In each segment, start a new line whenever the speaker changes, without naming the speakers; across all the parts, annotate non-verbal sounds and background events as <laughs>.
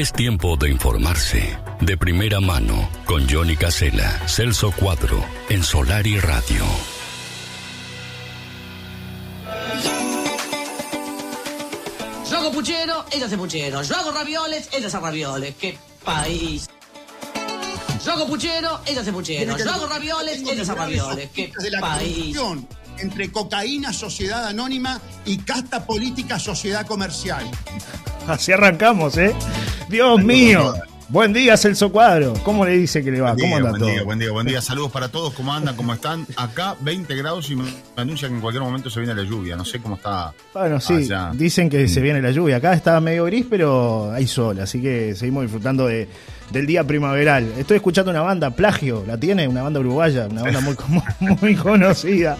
Es tiempo de informarse. De primera mano, con Johnny Casella, Celso Cuadro, en Solar y Radio.
Yo hago puchero, ella hace puchero. Yo hago ravioles, ella hace ravioles. ¡Qué país! Yo hago puchero, ella hace puchero. Yo hago ravioles, ella hace ravioles. ¡Qué país!
Entre cocaína, sociedad anónima y casta política, sociedad comercial.
Así arrancamos, ¿eh? Dios mío. Buen día, Celso Cuadro. ¿Cómo le dice que le va?
Buen
¿Cómo
día,
anda
buen
todo?
día, buen día, buen día. Saludos para todos. ¿Cómo andan? ¿Cómo están? Acá 20 grados y me anuncian que en cualquier momento se viene la lluvia. No sé cómo está.
Bueno, sí,
allá.
dicen que
Mm.
se viene la lluvia. Acá está medio gris, pero hay sol, así que seguimos disfrutando de, del día primaveral. Estoy escuchando una banda, Plagio, ¿la tiene? Una banda uruguaya, una banda muy, <laughs> muy, conocida.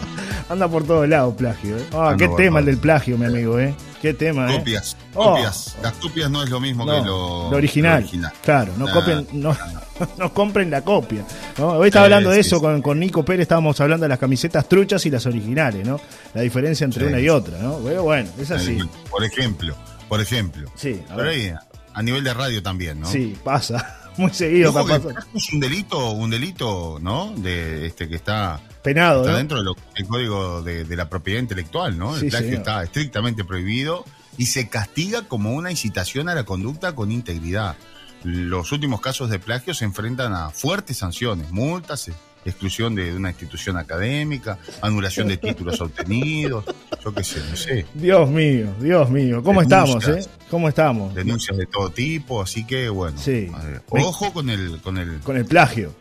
Anda por todos lados, Plagio. ¿eh? Ah,
Anda
qué tema el del Plagio, mi amigo, ¿eh? Qué tema, ¿eh?
Copias,
Oh.
copias. Las copias no es lo mismo
No,
que lo,
lo original. Claro, no,
Nah,
copien, no, no <laughs> compren la copia. ¿no? Hoy estaba hablando de eso con, con Nico Pérez, estábamos hablando de las camisetas truchas y las originales, ¿no? La diferencia entre
Sí.
una y otra, ¿no? Pero bueno, es así.
Por ejemplo, por ejemplo.
Sí, a
Pero
ver.
ahí, a nivel de radio también, ¿no?
Sí, pasa. Muy seguido
Ojo que es un delito, un delito, ¿no? De este que está,
Penado,
está
¿no?
dentro del código de, de la propiedad intelectual, ¿no? El
Sí,
plagio
señor.
está estrictamente prohibido y se castiga como una incitación a la conducta con integridad. Los últimos casos de plagio se enfrentan a fuertes sanciones, multas, exclusión de, de una institución académica, anulación de títulos <laughs> obtenidos, yo qué sé, no sé,
Dios mío, Dios mío. ¿Cómo
Denuncias.
estamos, eh? ¿Cómo estamos?
denuncias de todo tipo, así que bueno,
Sí.
ojo con el, con el,
Con el plagio.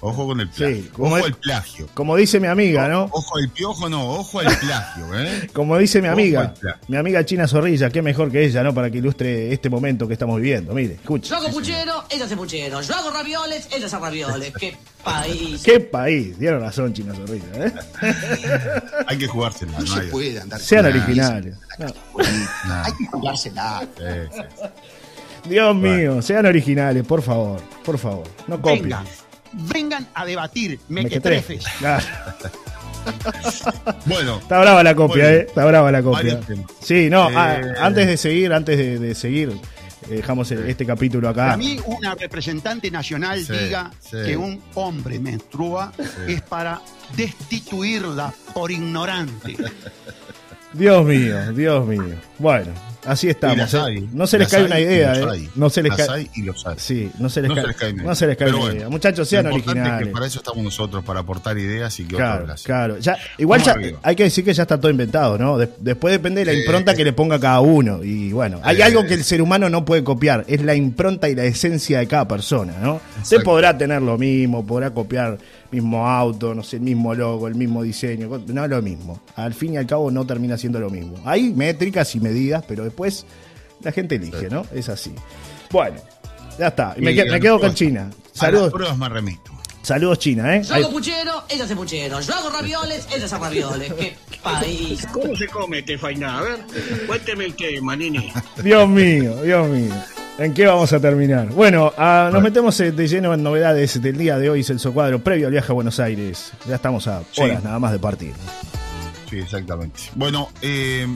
Ojo con el plagio,
Sí, como
ojo
es-
al plagio.
Como dice mi amiga, ¿no?
Ojo al piojo, no, ojo al plagio, ¿eh? <laughs>
Como dice mi amiga, mi amiga China Zorrilla, qué mejor que ella, ¿no? Para que ilustre este momento que estamos viviendo. Mire, escuche.
Yo hago puchero, ella hace puchero. Yo hago ravioles, ella hace ravioles. ¡Qué <laughs> país!
¿Qué país? Dieron razón, China Zorrilla, ¿eh? <laughs>
Hay que jugársela,
No
no
se
hay-
puede andar
Sean originales. No.
Hay que jugársela.
Sí, sí.
Dios mío, sean originales, por favor, por favor. No copien.
Vengan a debatir,
Mequetrefes. <laughs> Claro.
Bueno,
Está brava la copia, ¿eh? Está brava la copia. Sí, no,
Eh,
ah, antes de seguir, antes de, de seguir, eh, dejamos el- este capítulo acá.
Para mí, una representante nacional
Sí,
diga
sí.
que un hombre menstrua es para destituirla por ignorante.
Dios mío, Dios mío. Bueno, así estamos. ¿eh?
hay,
No se les cae una idea, ¿eh? No se les cae.
y los hay.
Sí, no se les
No
cae.
se les cae una
no se les cae una
bueno,
idea. Muchachos, sean
Lo es
originales.
que para eso estamos nosotros, para aportar ideas y que
Claro,
otros las
claro. Ya, igual ya, hay que decir que ya está todo inventado, ¿no? De- después depende de la impronta que le ponga cada uno. Y bueno, hay
Sí.
algo que el ser humano no puede copiar, es la impronta y la esencia de cada persona, ¿no? Usted podrá tener lo mismo, podrá copiar mismo auto, no sé, el mismo logo, el mismo diseño, no es lo mismo. Al fin y al cabo no termina siendo lo mismo. Hay métricas y medidas, pero después la gente elige, ¿no? Es así. Bueno, ya está. Y me, quedo con China.
A las
Saludos,
pruebas me remito.
saludos China, ¿eh?
Yo hago puchero, ella hace puchero. Yo hago ravioles, ella hace ravioles. ¡Qué país!
¿Cómo se come este fainá? A ver, cuénteme usted, Manini.
Dios mío, Dios mío. ¿En qué vamos a terminar? Bueno, ah, nos metemos eh, de lleno en novedades del día de hoy, Celso Cuadro, previo al viaje a Buenos Aires. Ya estamos a
Sí.
horas nada más de partir.
Sí, exactamente. Bueno, eh,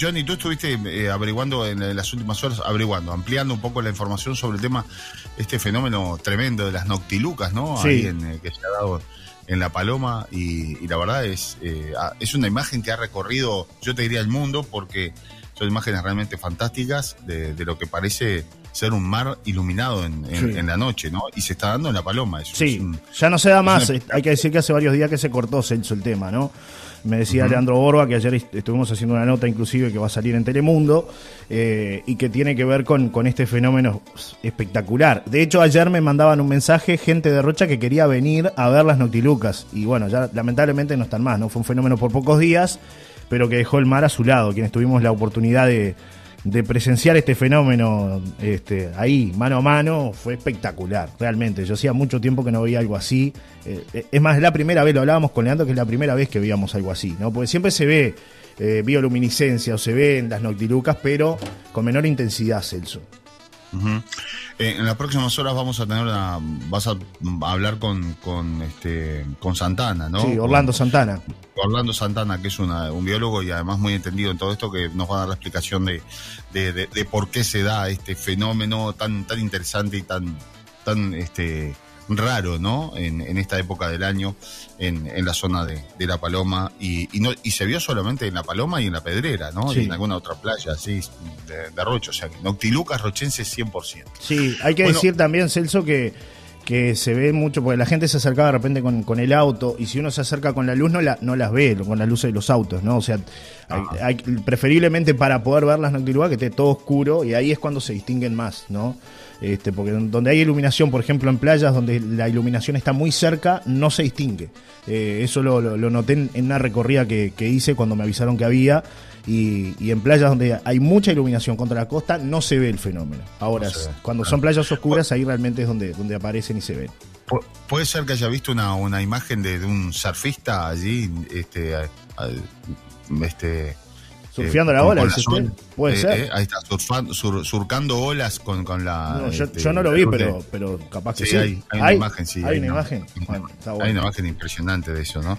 Johnny, tú estuviste eh, averiguando en las últimas horas, averiguando, ampliando un poco la información sobre el tema, este fenómeno tremendo de las noctilucas, ¿no?
Sí.
Ahí en, eh, que se ha dado en La Paloma y, y la verdad es, eh, es una imagen que ha recorrido, yo te diría, el mundo porque son imágenes realmente fantásticas de, de lo que parece ser un mar iluminado en, en-
Sí.
en la noche, ¿no? Y se está dando en La Paloma. Eso
Sí,
un-
ya no se da más.
una-
Hay que decir que hace varios días que se cortó Celso el tema, ¿no? Me decía Leandro Borba que ayer est- estuvimos haciendo una nota inclusive que va a salir en Telemundo eh, y que tiene que ver con, con este fenómeno espectacular. De hecho, ayer me mandaban un mensaje gente de Rocha que quería venir a ver las noctilucas y bueno, ya lamentablemente no están más, ¿no? Fue un fenómeno por pocos días, pero que dejó el mar a su lado, quienes tuvimos la oportunidad de, presenciar este fenómeno este, ahí, mano a mano, fue espectacular, realmente. Yo hacía mucho tiempo que no veía algo así. Eh, es más, la primera vez, lo hablábamos con Leandro, que es la primera vez que veíamos algo así, ¿no? Porque siempre se ve eh, bioluminiscencia o se ve en las noctilucas, pero con menor intensidad, Celso.
Eh, en las próximas horas vamos a tener una, vas a hablar con, con este con Santana, ¿no?
Sí, Orlando
Con-
Santana.
Orlando Santana, que es una- un biólogo y además muy entendido en todo esto, que nos va a dar la explicación de, de, de- de por qué se da este fenómeno tan, tan interesante y tan, tan este, raro, ¿no? En, en esta época del año, en, en la zona de, de La Paloma. Y, y, no, y se vio solamente en La Paloma y en La Pedrera, ¿no?
Sí.
Y en alguna otra playa, así, de, de Rocho. O sea, que Noctilucas rochenses 100%.
Sí, hay que
Bueno.
decir también, Celso, que, que se ve mucho, porque la gente se acercaba de repente con, con el auto, y si uno se acerca con la luz, no, la, no las ve, con las luces de los autos, ¿no? O sea, hay, hay- preferiblemente para poder ver las noctilugas que esté todo oscuro, y ahí es cuando se distinguen más, ¿no? Este, porque donde hay iluminación, por ejemplo, en playas donde la iluminación está muy cerca, no se distingue. Eh, eso lo, lo- lo noté en, una recorrida que, que hice cuando me avisaron que había. Y, y en playas donde hay mucha iluminación contra la costa no se ve el fenómeno. Ahora,
No
cuando son playas oscuras, ahí realmente es donde, donde aparecen y se ven.
Pu- Puede ser que haya visto una, una imagen de, de un surfista allí, este, al- este
Surfeando
eh,
la ola, dice usted. Puede
Eh,
ser.
eh, ahí está, surfando- sur- surcando olas con, con la.
No, yo,
este,
yo no lo vi, pero, pero capaz que
Sí,
sí.
hay, hay una imagen, sí.
Hay una imagen. Bueno, está
Hay una imagen impresionante de eso, ¿no?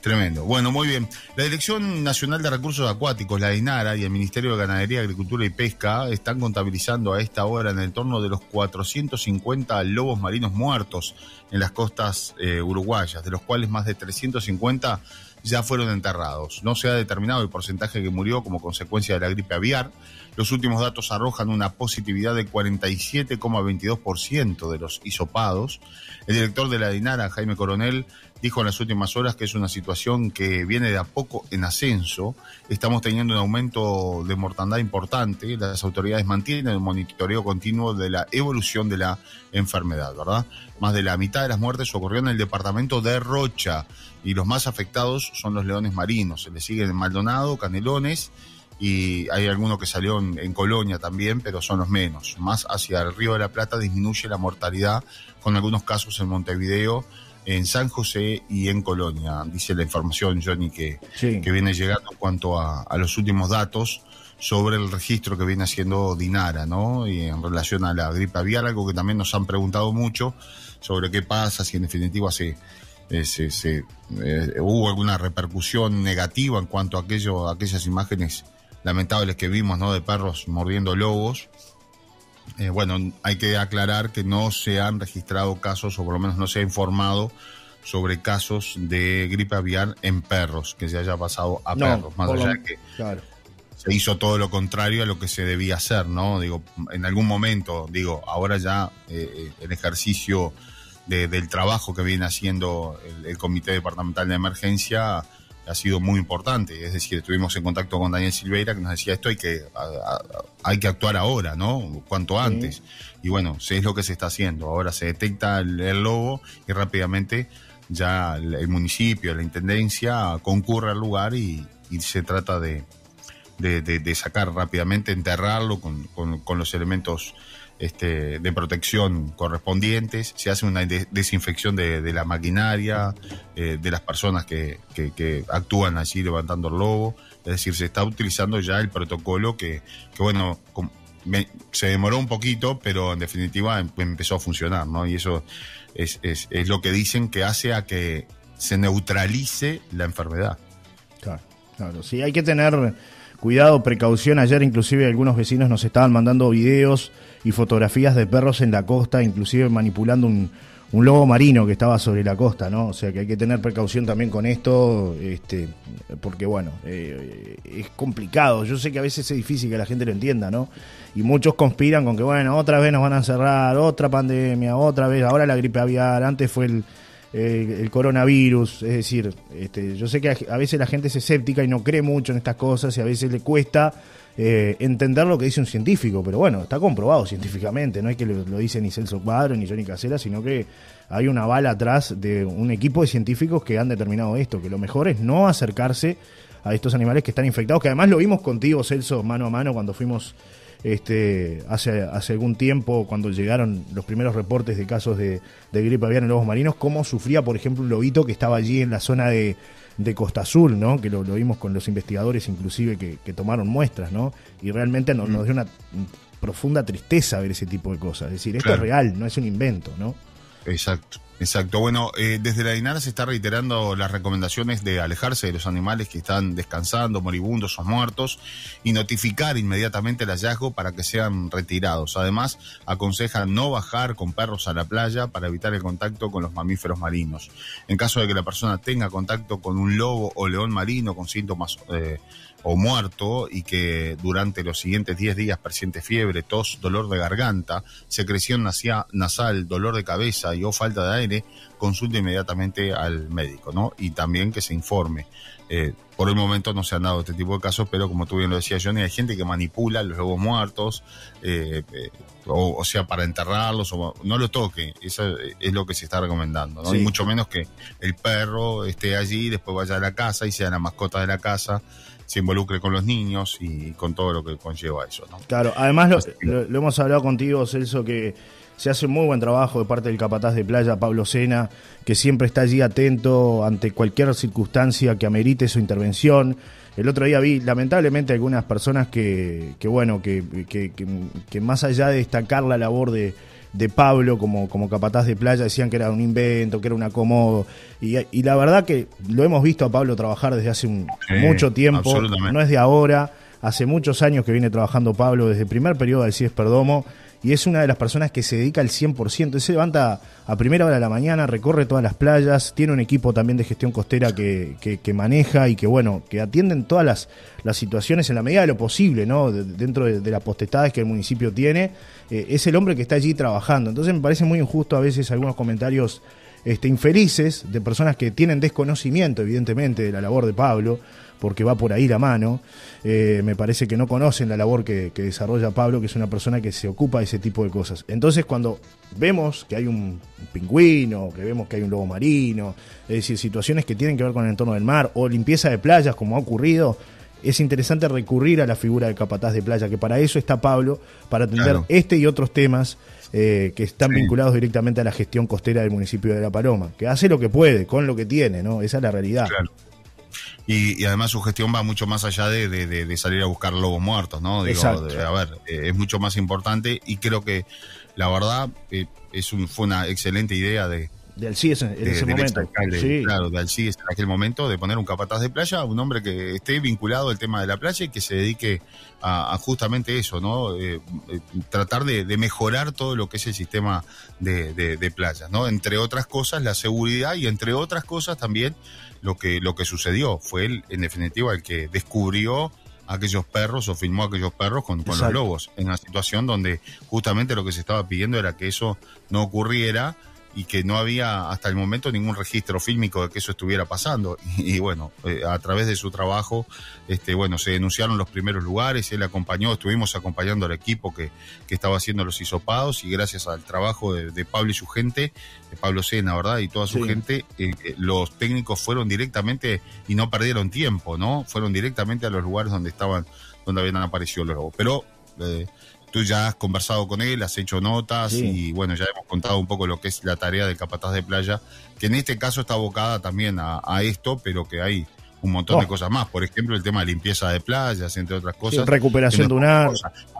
Tremendo. Bueno, muy bien. La Dirección Nacional de Recursos Acuáticos, la DINARA, y el Ministerio de Ganadería, Agricultura y Pesca están contabilizando a esta hora en el torno de los 450 lobos marinos muertos en las costas eh, uruguayas, de los cuales más de 350 ya fueron enterrados. No se ha determinado el porcentaje que murió como consecuencia de la gripe aviar. Los últimos datos arrojan una positividad de 47,22% de los hisopados. El director de la DINARA, Jaime Coronel, dijo en las últimas horas que es una situación que viene de a poco en ascenso. Estamos teniendo un aumento de mortandad importante. Las autoridades mantienen el monitoreo continuo de la evolución de la enfermedad, ¿verdad? Más de la mitad de las muertes ocurrió en el departamento de Rocha y los más afectados son los leones marinos. Se le siguen en Maldonado, Canelones y hay alguno que salió en Colonia también, pero son los menos. Más hacia el Río de la Plata disminuye la mortalidad, con algunos casos en Montevideo, en San José y en Colonia. Dice la información, Johnny, que,
Sí.
que viene llegando en cuanto a, a los últimos datos sobre el registro que viene haciendo Dinara, ¿no? Y en relación a la gripe aviar, algo que también nos han preguntado mucho sobre qué pasa, si en definitiva se, eh, se- se, eh, hubo alguna repercusión negativa en cuanto a aquello, a aquellas imágenes lamentables que vimos, ¿no? De perros mordiendo lobos. Eh, bueno, hay que aclarar que no se han registrado casos, o por lo menos no se ha informado sobre casos de gripe aviar en perros, que se haya pasado a
No,
perros, más allá de que
Claro.
se hizo todo lo contrario a lo que se debía hacer, ¿no? Digo, en algún momento, digo, ahora ya eh, el ejercicio de- del trabajo que viene haciendo el, el Comité Departamental de Emergencia ha sido muy importante. Es decir, estuvimos en contacto con Daniel Silveira que nos decía esto hay que, a- a- hay que actuar ahora, ¿no? Cuanto antes. Y bueno, es lo que se está haciendo. Ahora se detecta el, el lobo y rápidamente ya el, el municipio, la intendencia concurre al lugar y, y se trata de, de, de- de sacar rápidamente, enterrarlo con, con- con los elementos este, de protección correspondientes. Se hace una de- desinfección de, la maquinaria, eh, de las personas que, que- que actúan allí levantando el lobo. Es decir, se está utilizando ya el protocolo que, bueno, se demoró un poquito, pero en definitiva em- empezó a funcionar, ¿no? Y eso es, es- es lo que dicen que hace a que se neutralice la enfermedad.
Claro, claro. Sí, hay que tener cuidado, precaución. Ayer inclusive algunos vecinos nos estaban mandando videos y fotografías de perros en la costa, inclusive manipulando un, un lobo marino que estaba sobre la costa, ¿no? O sea que hay que tener precaución también con esto, este, porque bueno, eh, es complicado. Yo sé que a veces es difícil que la gente lo entienda, ¿no? Y muchos conspiran con que, bueno, otra vez nos van a encerrar, otra pandemia, otra vez, ahora la gripe aviar, antes fue el, eh, el coronavirus, es decir, este, yo sé que a, a veces la gente es escéptica y no cree mucho en estas cosas y a veces le cuesta eh, entender lo que dice un científico, pero bueno, está comprobado científicamente, no es que lo, lo dice ni Celso Cuadro ni Johnny Casera, sino que hay una bala atrás de un equipo de científicos que han determinado esto, que lo mejor es no acercarse a estos animales que están infectados, que además lo vimos contigo, Celso, mano a mano, cuando fuimos este, hace, hace algún tiempo, cuando llegaron los primeros reportes de casos de, de gripe aviar en lobos marinos, cómo sufría, por ejemplo, un lobito que estaba allí en la zona de, de Costa Azul, ¿no? Que lo, lo vimos con los investigadores inclusive que, que tomaron muestras, ¿no? Y realmente nos, nos dio una profunda tristeza ver ese tipo de cosas. Es decir, esto es real, no es un invento, ¿no?
Exacto, exacto. Bueno, eh, desde la DINAR se está reiterando las recomendaciones de alejarse de los animales que están descansando, moribundos o muertos, y notificar inmediatamente el hallazgo para que sean retirados. Además, aconsejan no bajar con perros a la playa para evitar el contacto con los mamíferos marinos. En caso de que la persona tenga contacto con un lobo o león marino con síntomas eh, o muerto y que durante los siguientes 10 días presiente fiebre, tos, dolor de garganta, secreción nasal, dolor de cabeza y o falta de aire, consulte inmediatamente al médico, ¿no? Y también que se informe. Eh, por el momento no se han dado este tipo de casos, pero como tú bien lo decías, Johnny, hay gente que manipula los lobos muertos, eh, eh, o, o sea, para enterrarlos, o no lo toque, eso es lo que se está recomendando, ¿no?
Sí.
Y mucho menos que el perro esté allí, después vaya a la casa y sea la mascota de la casa, se involucre con los niños y con todo lo que conlleva eso, ¿no?
Claro, además lo, hemos hablado contigo, Celso, que se hace un muy buen trabajo de parte del capataz de playa, Pablo Sena, que siempre está allí atento ante cualquier circunstancia que amerite su intervención. El otro día vi, lamentablemente, algunas personas que, que bueno, que, que- que- que más allá de destacar la labor de, de Pablo como, como capataz de playa, decían que era un invento, que era un acomodo. Y, y la verdad que lo hemos visto a Pablo trabajar desde hace un-
Sí,
mucho tiempo, no es de ahora. Hace muchos años que viene trabajando Pablo desde el primer periodo del CIES Perdomo y es una de las personas que se dedica al 100%. Él se levanta a primera hora de la mañana, recorre todas las playas, tiene un equipo también de gestión costera que, que- maneja y que, bueno, que atienden todas las, las situaciones en la medida de lo posible, ¿no? De- dentro de, de las potestades que el municipio tiene. Eh, es el hombre que está allí trabajando. Entonces me parece muy injusto a veces algunos comentarios este, infelices de personas que tienen desconocimiento, evidentemente, de la labor de Pablo, porque va por ahí la mano. Eh, me parece que no conocen la labor que, que desarrolla Pablo, que es una persona que se ocupa de ese tipo de cosas. Entonces, cuando vemos que hay un pingüino, que vemos que hay un lobo marino, es decir, situaciones que tienen que ver con el entorno del mar, o limpieza de playas, como ha ocurrido, es interesante recurrir a la figura del capataz de playa, que para eso está Pablo, para atender
Claro.
este y otros temas eh, que están
Sí.
vinculados directamente a la gestión costera del municipio de La Paloma, que hace lo que puede, con lo que tiene, ¿no? Esa es la realidad.
Claro. Y, y además su gestión va mucho más allá de, de- salir a buscar lobos muertos, ¿no? Digo, de- a ver, eh, es mucho más importante y creo que la verdad eh, es un, fue una excelente idea de,
De Alcides en, en
de-
ese
del
momento. Sí.
claro, de Alcides en aquel momento, de poner un capataz de playa, un hombre que esté vinculado al tema de la playa y que se dedique a, a justamente eso, ¿no? Eh, eh, tratar de, de mejorar todo lo que es el sistema de, de, de playas, ¿no? Entre otras cosas, la seguridad y entre otras cosas también lo que, lo que sucedió. Fue él, en definitiva, el que descubrió aquellos perros o filmó aquellos perros con, con los lobos, en una situación donde justamente lo que se estaba pidiendo era que eso no ocurriera y que no había hasta el momento ningún registro fílmico de que eso estuviera pasando. Y, <laughs> y bueno, eh, a través de su trabajo, este, bueno, se denunciaron los primeros lugares, él acompañó, estuvimos acompañando al equipo que, que estaba haciendo los hisopados y gracias al trabajo de, de Pablo y su gente, de Pablo Sena, ¿verdad? Y toda su
Sí.
gente, eh, eh, los técnicos fueron directamente y no perdieron tiempo, ¿no? Fueron directamente a los lugares donde estaban, donde habían aparecido los lobos. Pero eh, tú ya has conversado con él, has hecho notas
Sí.
y bueno, ya hemos contado un poco lo que es la tarea del capataz de playa, que en este caso está abocada también a, a esto, pero que hay un montón
Oh.
de cosas más. Por ejemplo, el tema de limpieza de playas, entre otras
Sí,
cosas.
recuperación
que no es
dunar,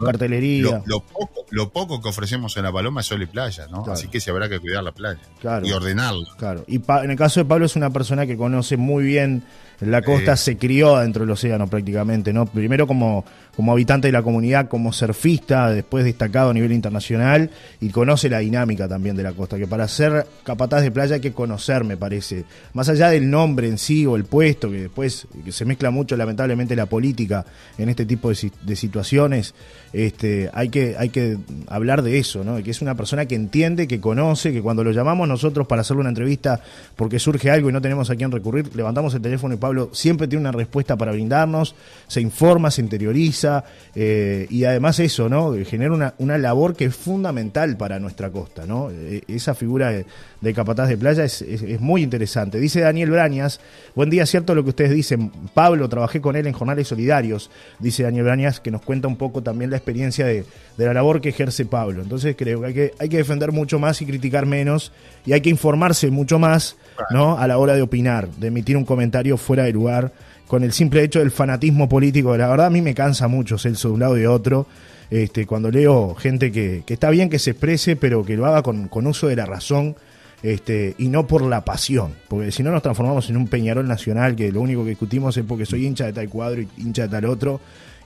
cartelería.
Lo, lo poco, lo poco que ofrecemos en la Paloma es sol y playa, ¿no?
Claro.
Así que se habrá que cuidar la playa
Claro.
y ordenarla.
Claro. Y Pa- en el caso de Pablo es una persona que conoce muy bien la costa,
Eh.
se crió dentro del océano prácticamente, ¿no? Primero como, como habitante de la comunidad, como surfista, después destacado a nivel internacional y conoce la dinámica también de la costa, que para ser capataz de playa hay que conocer, me parece. Más allá del nombre en sí o el puesto, que después que se mezcla mucho lamentablemente la política en este tipo de, si- de situaciones, este, hay, que, hay que hablar de eso, ¿no? Que es una persona que entiende, que conoce, que cuando lo llamamos nosotros para hacerle una entrevista porque surge algo y no tenemos a quién recurrir, levantamos el teléfono y Pablo siempre tiene una respuesta para brindarnos, se informa, se interioriza eh, y además eso, ¿no? Genera una, una labor que es fundamental para nuestra costa, ¿no? Eh, esa figura de, de capataz de playa es, es- es muy interesante. Dice Daniel Brañas, buen día, cierto lo que ustedes dicen. Pablo, trabajé con él en Jornales Solidarios, dice Daniel Brañas, que nos cuenta un poco también la experiencia de, de la labor que que ejerce Pablo. Entonces creo que hay que, hay que defender mucho más y criticar menos y hay que informarse mucho más ¿no? a la hora de opinar, de emitir un comentario fuera de lugar, con el simple hecho del fanatismo político. La verdad a mí me cansa mucho Celso de un lado y de otro. Este, cuando leo gente que, que está bien que se exprese, pero que lo haga con, con uso de la razón este, y no por la pasión, porque si no nos transformamos en un Peñarol nacional que lo único que discutimos es porque soy hincha de tal cuadro y hincha de tal otro,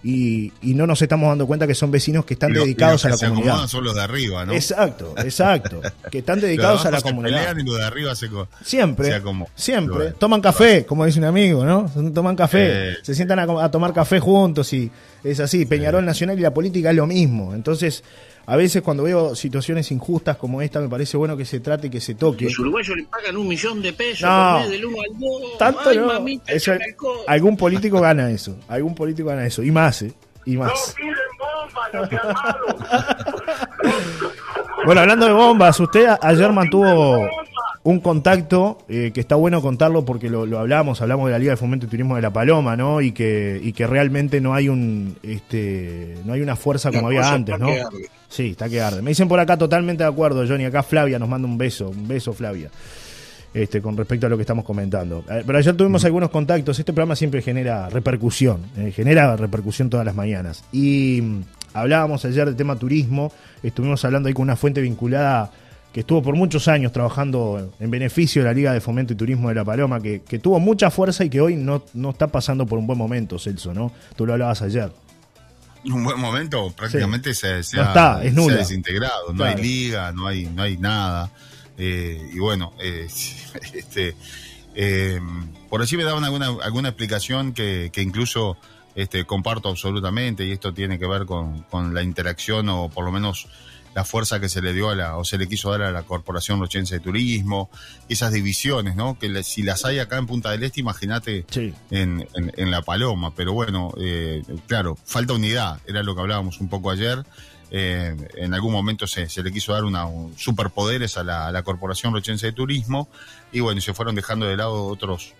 y, y no nos estamos dando cuenta que son vecinos que están
lo-
dedicados a la
se
comunidad.
acomodan son los de arriba, ¿no?
Exacto, exacto, que están <laughs>
Los de
dedicados a la
se
comunidad.
pelean y los de arriba se
Siempre,
se
siempre.
Bueno.
Toman café, como dice un amigo, ¿no? Toman café,
Eh.
se sientan a, a tomar café juntos y es así. Peñarol Nacional y la política es lo mismo. Entonces, a veces cuando veo situaciones injustas como esta, me parece bueno que se trate y que se toque.
Los uruguayos le pagan un millón de pesos
No.
por mes del 1 al 2.
Tanto
Ay,
no.
mamita,
Eso-
Chacalcó.
algún político gana eso. Algún político gana eso. Y más, ¿eh? Y más. <laughs> Bueno, hablando de bombas, usted ayer mantuvo un contacto eh, que está bueno contarlo porque lo, lo hablamos, hablamos de la Liga de Fomento y Turismo de La Paloma, ¿no? Y que, y que realmente no hay un este no hay una fuerza como
La
había antes, ¿no? Sí, está que arde. Me dicen por acá totalmente de acuerdo, Johnny. Acá Flavia nos manda un beso, un beso, Flavia. Este, con respecto a lo que estamos comentando. Eh, Pero ayer tuvimos algunos contactos. Este programa siempre genera repercusión, eh, genera repercusión todas las mañanas. Y mm, hablábamos ayer del tema turismo. Estuvimos hablando ahí con una fuente vinculada que estuvo por muchos años trabajando en beneficio de la Liga de Fomento y Turismo de La Paloma, que, que tuvo mucha fuerza y que hoy no, no está pasando por un buen momento, Celso, ¿no? Tú lo hablabas ayer. <laughs>
un buen momento prácticamente se, se
No
ha,
está, es
se ha
nula.
desintegrado, no
Claro.
hay liga, no hay, no hay nada. Eh, y bueno, eh, <laughs> este, eh, por allí me daban alguna, alguna explicación que, que incluso este, comparto absolutamente, y esto tiene que ver con, con la interacción o por lo menos la fuerza que se le dio a la, o se le quiso dar a la Corporación Rochense de Turismo, esas divisiones, ¿no? Que le- si las hay acá en Punta del Este, imagínate
Sí.
en, en- en La Paloma. Pero bueno, eh, claro, falta unidad, era lo que hablábamos un poco ayer. Eh, en algún momento se, se le quiso dar una, un- superpoderes a la, a la Corporación Rochense de Turismo y bueno, se fueron dejando de lado otros,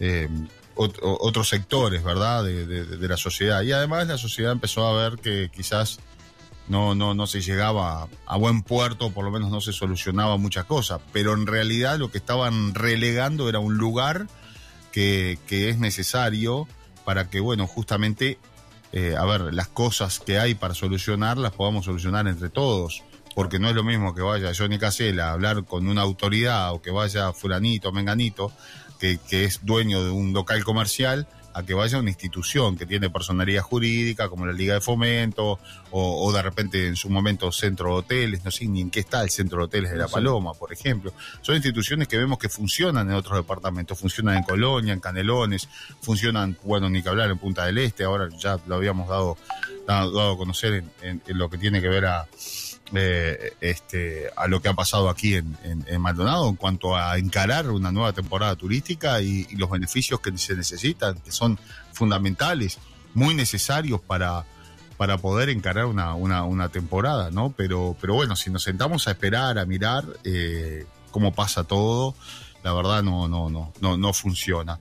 eh, otros sectores, ¿verdad?, de, de- de la sociedad. Y además la sociedad empezó a ver que quizás no, no, no se llegaba a, buen puerto, por lo menos no se solucionaba muchas cosas, pero en realidad lo que estaban relegando era un lugar que, que es necesario para que, bueno, justamente, eh, a ver, las cosas que hay para solucionar las podamos solucionar entre todos. Porque no es lo mismo que vaya Johnny Casella a hablar con una autoridad o que vaya fulanito, menganito, que, que es dueño de un local comercial, a que vaya a una institución que tiene personalidad jurídica, como la Liga de Fomento, o, o de repente en su momento centro de hoteles, no sé ni en qué está el centro de hoteles de La Paloma, por ejemplo. Son instituciones que vemos que funcionan en otros departamentos, funcionan en Colonia, en Canelones, funcionan, bueno, ni que hablar en Punta del Este, ahora ya lo habíamos dado, dado, dado a conocer en, en- en lo que tiene que ver a, eh, este, a lo que ha pasado aquí en, Maldonado en cuanto a encarar una nueva temporada turística y, los beneficios que se necesitan, que son fundamentales, muy necesarios para, para poder encarar una, una, una temporada, ¿no? Pero, pero bueno, si nos sentamos a esperar, a mirar eh, cómo pasa todo, la verdad no, no, no, no, no funciona.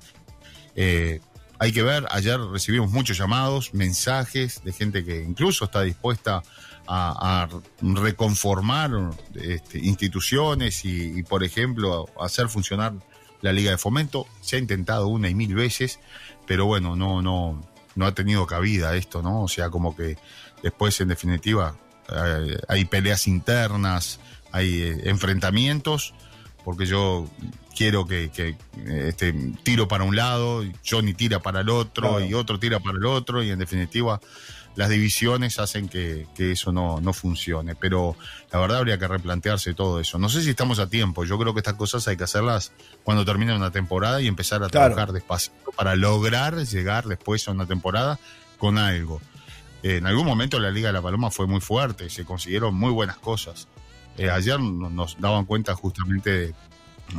Eh, hay que ver, ayer recibimos muchos llamados, mensajes de gente que incluso está dispuesta a, a reconformar este, instituciones y, por ejemplo, hacer funcionar la Liga de Fomento. Se ha intentado una y mil veces, pero bueno, no, no, no ha tenido cabida esto, ¿no? O sea, como que después, en definitiva, eh, hay peleas internas, hay eh, enfrentamientos, porque yo quiero que, que este, tiro para un lado, Johnny tira para el otro
Claro.
y otro tira para el otro y en definitiva las divisiones hacen que, que eso no, no funcione. Pero la verdad habría que replantearse todo eso. No sé si estamos a tiempo. Yo creo que estas cosas hay que hacerlas cuando termine una temporada y empezar a
Claro.
trabajar despacito para lograr llegar después a una temporada con algo. En algún momento la Liga de la Paloma fue muy fuerte, se consiguieron muy buenas cosas. Eh, ayer no- nos daban cuenta justamente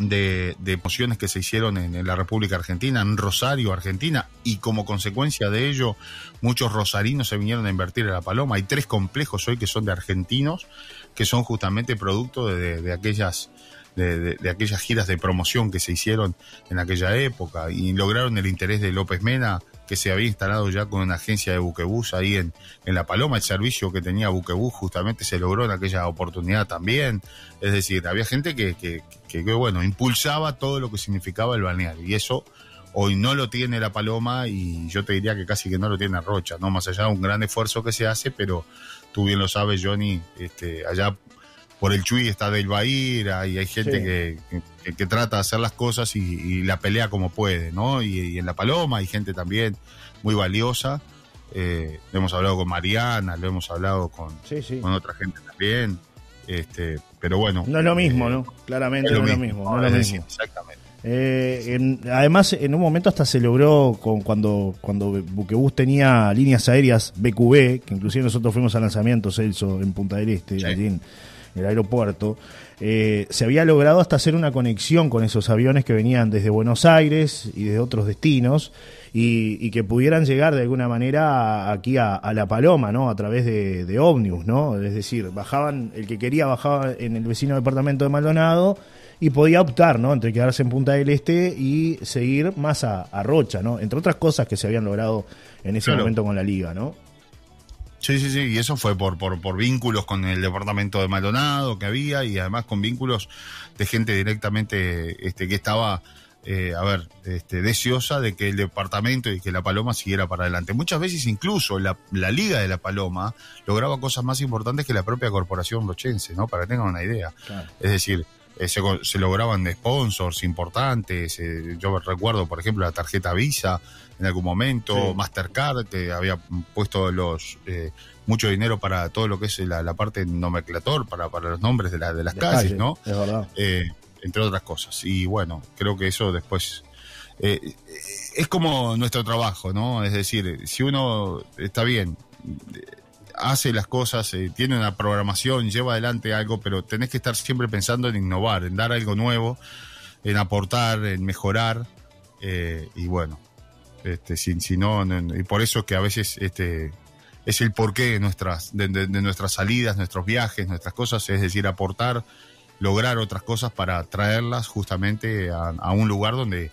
de, de, emociones que se hicieron en, la República Argentina, en Rosario, Argentina, y como consecuencia de ello, muchos rosarinos se vinieron a invertir en la Paloma. Hay tres complejos hoy que son de argentinos, que son justamente producto de, aquellas de aquellas giras de promoción que se hicieron en aquella época y lograron el interés de López Mena que se había instalado ya con una agencia de buquebús ahí en, en La Paloma. El servicio que tenía buquebús justamente se logró en aquella oportunidad también. Es decir, había gente que, que, que, bueno, impulsaba todo lo que significaba el balneario. Y eso hoy no lo tiene La Paloma y yo te diría que casi que no lo tiene Rocha, ¿no? Más allá de un gran esfuerzo que se hace, pero tú bien lo sabes, Johnny, este, allá por el Chuy está Del Bahía y hay gente
Sí.
que, que- que trata de hacer las cosas y, y la pelea como puede, ¿no? Y, y en La Paloma hay gente también muy valiosa. Eh, lo hemos hablado con Mariana, lo hemos hablado con,
Sí, sí.
con otra gente también. Este, pero bueno.
No es lo mismo,
eh,
¿no? Claramente no es lo
mismo,
mismo. no
es
lo
decir,
mismo.
exactamente.
Eh, en- además, en un momento hasta se logró con, cuando, cuando Buquebus tenía líneas aéreas BQB, que inclusive nosotros fuimos al lanzamiento, Celso, en Punta del Este,
Sí.
allí en el aeropuerto. eh, se había logrado hasta hacer una conexión con esos aviones que venían desde Buenos Aires y de otros destinos y, y que pudieran llegar de alguna manera aquí a, a La Paloma, ¿no? A través de, de Omnius, ¿no? Es decir, bajaban, el que quería bajaba en el vecino departamento de Maldonado y podía optar, ¿no? Entre quedarse en Punta del Este y seguir más a, a Rocha, ¿no? Entre otras cosas que se habían logrado en ese
Claro.
momento con la liga, ¿no?
Sí, sí, sí, y eso fue por, por, por vínculos con el departamento de Maldonado que había y además con vínculos de gente directamente este, que estaba, eh, a ver, este, deseosa de que el departamento y que la Paloma siguiera para adelante. Muchas veces incluso la, la Liga de la Paloma lograba cosas más importantes que la propia corporación rochense, ¿no? Para que tengan una idea.
Claro.
Es decir, eh, se, se lograban de sponsors importantes. eh, yo recuerdo, por ejemplo, la tarjeta Visa en algún momento,
Sí.
Mastercard, había puesto los eh, mucho dinero para todo lo que es la, la parte nomenclator, para, para los nombres de, la- de las
De
calles,
calle,
¿no?
Es verdad.
Eh, entre otras cosas. Y bueno, creo que eso después eh, es como nuestro trabajo, ¿no? Es decir, si uno está bien, hace las cosas, eh, tiene una programación, lleva adelante algo, pero tenés que estar siempre pensando en innovar, en dar algo nuevo, en aportar, en mejorar. eh, y bueno, este, si, si no, y por eso es que a veces este, es el porqué de nuestras, de, de- de nuestras salidas, nuestros viajes, nuestras cosas, es decir, aportar, lograr otras cosas para traerlas justamente a un lugar donde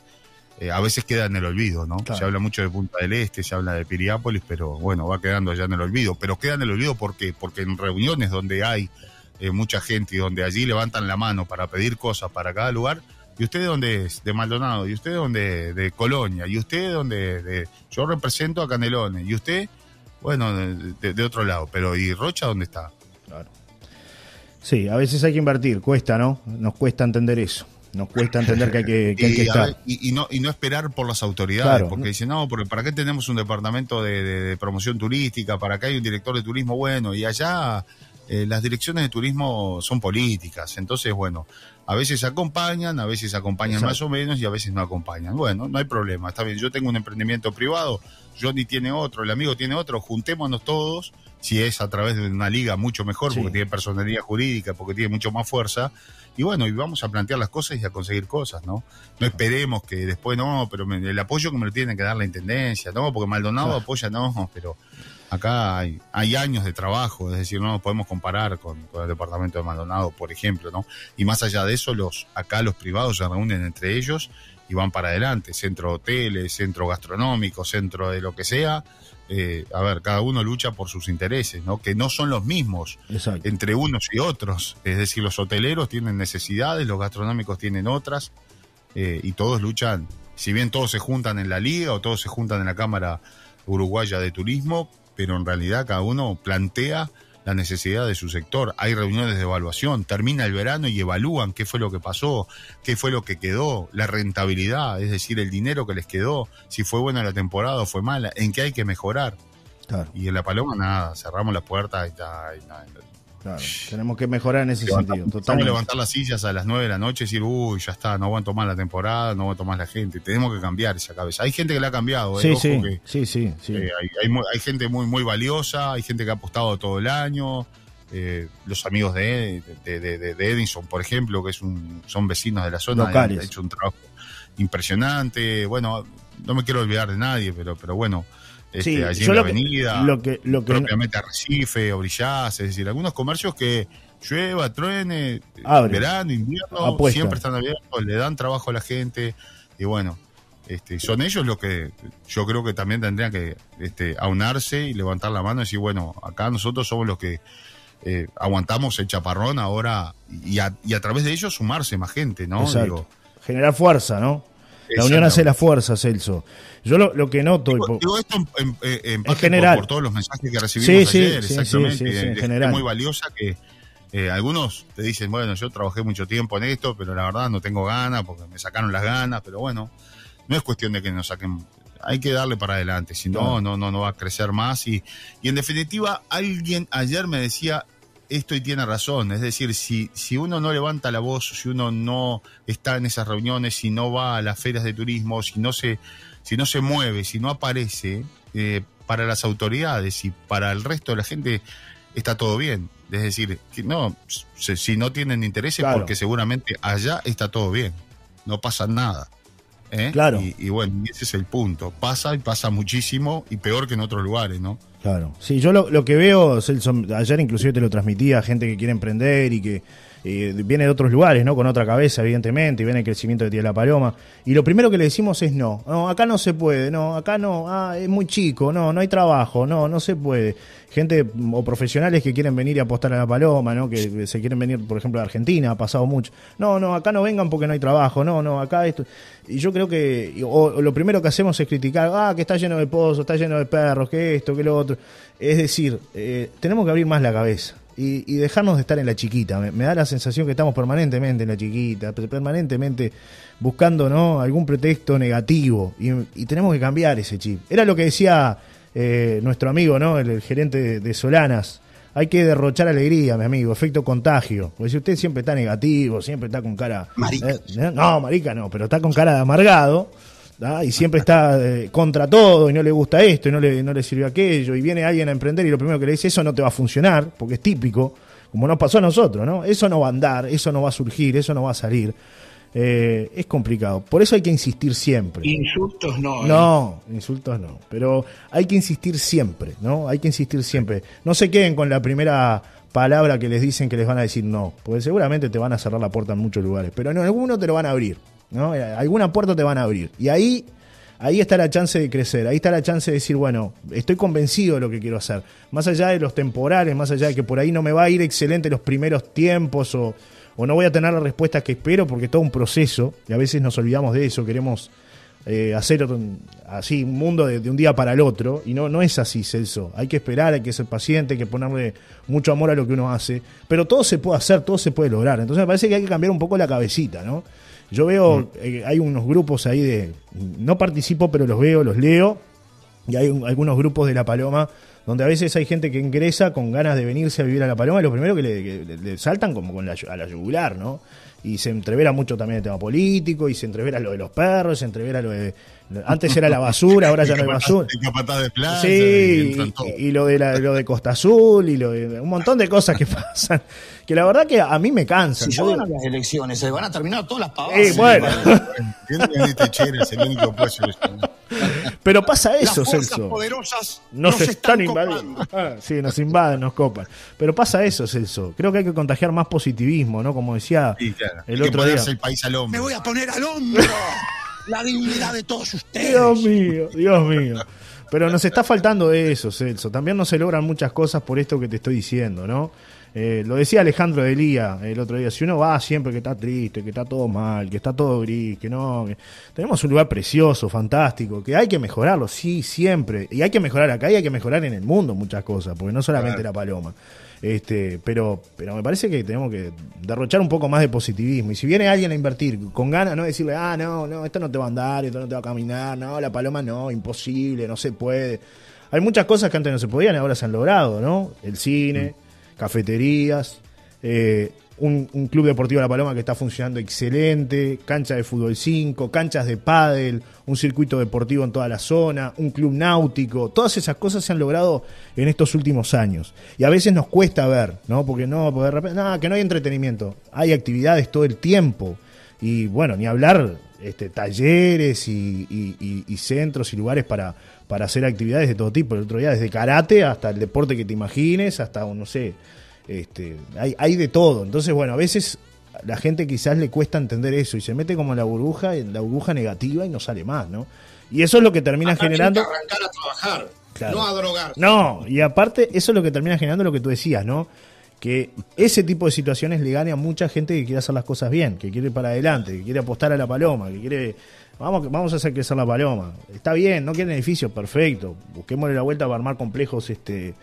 eh, a veces queda en el olvido, ¿no?
Claro.
Se habla mucho de Punta del Este, se habla de Piriápolis, pero bueno, va quedando allá en el olvido. Pero queda en el olvido porque, porque en reuniones donde hay eh, mucha gente y donde allí levantan la mano para pedir cosas para cada lugar, ¿y usted de dónde es? De Maldonado, ¿y usted de dónde? De Colonia, ¿y usted de dónde? De... Yo represento a Canelones, ¿y usted? Bueno, de, de- de otro lado, pero ¿y Rocha dónde está?
Claro. Sí, a veces hay que invertir, cuesta, ¿no? Nos cuesta entender eso. Nos cuesta entender que hay que, que, hay <laughs> que
y, a
estar.
ver, y- y no, y no esperar por las autoridades,
Claro.
porque dicen, no, porque ¿para qué tenemos un departamento de, de- de promoción turística? ¿Para qué hay un director de turismo? Bueno, y allá eh, las direcciones de turismo son políticas, entonces, bueno, a veces acompañan, a veces acompañan
Exacto.
más o menos y a veces no acompañan. Bueno, no hay problema, está bien, yo tengo un emprendimiento privado, Johnny tiene otro, el amigo tiene otro, juntémonos todos, si es a través de una liga mucho mejor,
Sí.
porque tiene personalidad jurídica, porque tiene mucho más fuerza, y bueno, y vamos a plantear las cosas y a conseguir cosas, ¿no? No esperemos que después no, pero me- el apoyo que me lo tiene que dar la intendencia, ¿no? Porque Maldonado
Claro.
apoya, no, pero acá hay, hay años de trabajo, es decir, no nos podemos comparar con, con el departamento de Maldonado, por ejemplo, ¿no? Y más allá de eso, los acá los privados se reúnen entre ellos y van para adelante, centro de hoteles, centro gastronómico, centro de lo que sea. Eh, a ver, cada uno lucha por sus intereses, ¿no? Que no son los mismos
Exacto.
entre unos y otros. Es decir, los hoteleros tienen necesidades, los gastronómicos tienen otras, eh, y todos luchan, si bien todos se juntan en la liga o todos se juntan en la Cámara Uruguaya de Turismo, pero en realidad cada uno plantea la necesidad de su sector. Hay reuniones de evaluación, termina el verano y evalúan qué fue lo que pasó, qué fue lo que quedó, la rentabilidad, es decir, el dinero que les quedó, si fue buena la temporada o fue mala, en qué hay que mejorar.
Claro,
Y en la Paloma nada, cerramos la puerta y, ta- y
claro. Tenemos que mejorar en ese
Levantamos-
sentido. Totalmente.
levantar las sillas a las 9 de la noche y decir, uy, ya está, no aguanto más la temporada, no aguanto más la gente. Tenemos que cambiar esa cabeza. Hay gente que la ha cambiado, eh,
Sí,
ojo
sí,
que,
sí, sí, sí.
eh, hay, hay hay gente muy, muy valiosa, hay gente que ha apostado todo el año. eh, los amigos de, de, de- de- de Edison, por ejemplo, que es un, son vecinos de la zona,
Locales.
han hecho un trabajo impresionante. Bueno, no me quiero olvidar de nadie, pero, pero bueno, este,
Sí,
allí en la
lo que-
avenida
lo que, lo que
propiamente Arrecife, Orillás, es decir, algunos comercios que llueva, truene,
Abren.
verano, invierno, siempre están abiertos, le dan trabajo a la gente y bueno, Este, son ellos los que yo creo que también tendrían que este, aunarse y levantar la mano y decir, bueno, acá nosotros somos los que eh, aguantamos el chaparrón ahora y a, y a través de ellos sumarse más gente, ¿no? Digo,
Generar fuerza, ¿no? La unión hace la fuerza, Celso. Yo lo, lo que noto...
Digo, digo esto en, en- en
En
parte
general.
Por, por todos los mensajes que recibimos
Sí,
ayer,
sí,
exactamente.
sí, sí, sí, en general.
muy valiosa que eh, algunos te dicen, bueno, yo trabajé mucho tiempo en esto, pero la verdad no tengo ganas porque me sacaron las ganas, pero bueno, no es cuestión de que nos saquen, hay que darle para adelante, si no, no, no, no va a crecer más. Y, y en definitiva, alguien ayer me decía esto y tiene razón, es decir, si, si uno no levanta la voz, si uno no está en esas reuniones, si no va a las ferias de turismo, si no se, si no se mueve, si no aparece, eh, para las autoridades y para el resto de la gente está todo bien. Es decir, que no, si, si no tienen interés
Claro.
porque seguramente allá está todo bien, no pasa nada. ¿eh?
Claro.
Y, y bueno, ese es el punto. Pasa y pasa muchísimo y peor que en otros lugares, ¿no?
Claro. Sí, yo lo, lo que veo, Celso, ayer inclusive te lo transmitía a gente que quiere emprender y que eh, viene de otros lugares, ¿no? Con otra cabeza, evidentemente, y ven el crecimiento que tiene la paloma. Y lo primero que le decimos es no. No, acá no se puede, no, acá no, ah, es muy chico, no, no hay trabajo, no, no se puede. Gente o profesionales que quieren venir y apostar a la paloma, ¿no? Que se quieren venir, por ejemplo, a Argentina, ha pasado mucho. No, no, acá no vengan porque no hay trabajo, no, no, acá esto. Y yo creo que, o lo primero que hacemos es criticar, ah, que está lleno de pozos, está lleno de perros, que esto, que lo otro. Es decir, eh, tenemos que abrir más la cabeza y, y dejarnos de estar en la chiquita. Me, me da la sensación que estamos permanentemente en la chiquita, per- permanentemente buscando ¿no? algún pretexto negativo y, y tenemos que cambiar ese chip. Era lo que decía eh, nuestro amigo, ¿no? el, el gerente de, de Solanas. Hay que derrochar alegría, mi amigo, efecto contagio. Porque si usted siempre está negativo, siempre está con cara...
Marica.
eh, no, marica no, pero está con cara de amargado. Y siempre está eh, contra todo y no le gusta esto y no le, no le sirve aquello y viene alguien a emprender y lo primero que le dice eso no te va a funcionar porque es típico como nos pasó a nosotros no eso no va a andar eso no va a surgir eso no va a salir Eh, es complicado por eso hay que insistir siempre
Insultos no. ¿eh?
no, insultos no. Pero hay que insistir siempre, ¿no? Hay que insistir siempre. No se queden con la primera palabra que les dicen que les van a decir no, porque seguramente te van a cerrar la puerta en muchos lugares, pero en alguno te lo van a abrir, ¿no? Eh, Alguna puerta te van a abrir. Y ahí, ahí está la chance de crecer, ahí está la chance de decir, bueno, estoy convencido de lo que quiero hacer. Más allá de los temporales, más allá de que por ahí no me va a ir excelente los primeros tiempos o, o no voy a tener la respuesta que espero, porque es todo un proceso, y a veces nos olvidamos de eso, queremos eh, hacer así un mundo de, de un día para el otro. Y no no es así Celso. Hay que esperar hay que ser paciente hay que ponerle mucho amor a lo que uno hace. Pero todo se puede hacer todo se puede lograr. Entonces me parece que hay que cambiar un poco la cabecita no yo veo eh, hay unos grupos ahí de no participo pero los veo los leo. Y hay un- algunos grupos de La Paloma donde a veces hay gente que ingresa con ganas de venirse a vivir a La Paloma y lo primero que le, que le- le saltan como con la, a la yugular, ¿no? Y se entrevera mucho también el tema político y se entrevera lo de los perros, se entrevera lo de... Antes era la basura, ahora ya no hay basura.
De plaza, y
Sí, y, lo de la- lo de Costa Azul y lo de un montón de cosas que <laughs> pasan, que la verdad que a mí me cansan.
Si
Yo
gano las elecciones, se van a terminar todas las pavadas.
eh, bueno, pero pasa
Las
eso,
fuerzas
Celso.
poderosas
Nos, están, invadiendo. Ah, sí, nos invaden, nos copan. Pero pasa eso, Celso. Creo que hay que contagiar más positivismo, ¿no? Como decía
Sí, claro.
el
Hay que
otro día.
el país al hombro.
Me voy a poner al hombro <laughs> la dignidad de todos ustedes.
Dios mío, Dios mío. Pero nos está faltando eso, Celso. También no se logran muchas cosas por esto que te estoy diciendo, ¿no? Eh, lo decía Alejandro Delía el otro día. Si uno va siempre que está triste, que está todo mal, que está todo gris, que no. que- Tenemos un lugar precioso, fantástico, que hay que mejorarlo, sí, siempre. Y hay que mejorar acá y hay que mejorar en el mundo muchas cosas, porque no solamente la paloma. Este, pero, pero me parece que tenemos que derrochar un poco más de positivismo. Y si viene alguien a invertir con ganas, no decirle, ah, no, no, esto no te va a andar, esto no te va a caminar, no, la paloma no, imposible, no se puede. Hay muchas cosas que antes no se podían y ahora se han logrado, ¿no? El cine, cafeterías, eh, un, club deportivo La Paloma que está funcionando excelente, cancha de fútbol 5, canchas de pádel, un circuito deportivo en toda la zona, un club náutico, todas esas cosas se han logrado en estos últimos años. Y a veces nos cuesta ver, ¿no? Porque no, porque de repente, no, que no hay entretenimiento, hay actividades todo el tiempo. Y bueno, ni hablar este, talleres y, y- y- y centros y lugares para, para hacer actividades de todo tipo. El otro día, desde karate hasta el deporte que te imagines, hasta, no sé, este, hay, hay de todo. Entonces, bueno, a veces la gente quizás le cuesta entender eso y se mete como en la burbuja, en la burbuja negativa y no sale más, ¿no? Y eso es lo que termina
Acá
generando...
que arrancar a trabajar,
Claro.
no a drogar.
No, y aparte, eso es lo que termina generando lo que tú decías, ¿no? Que ese tipo de situaciones le gane a mucha gente que quiere hacer las cosas bien, que quiere ir para adelante, que quiere apostar a la paloma, que quiere. Vamos, vamos a hacer crecer la paloma. Está bien, no quieren edificios, perfecto. Busquémosle la vuelta para armar complejos este,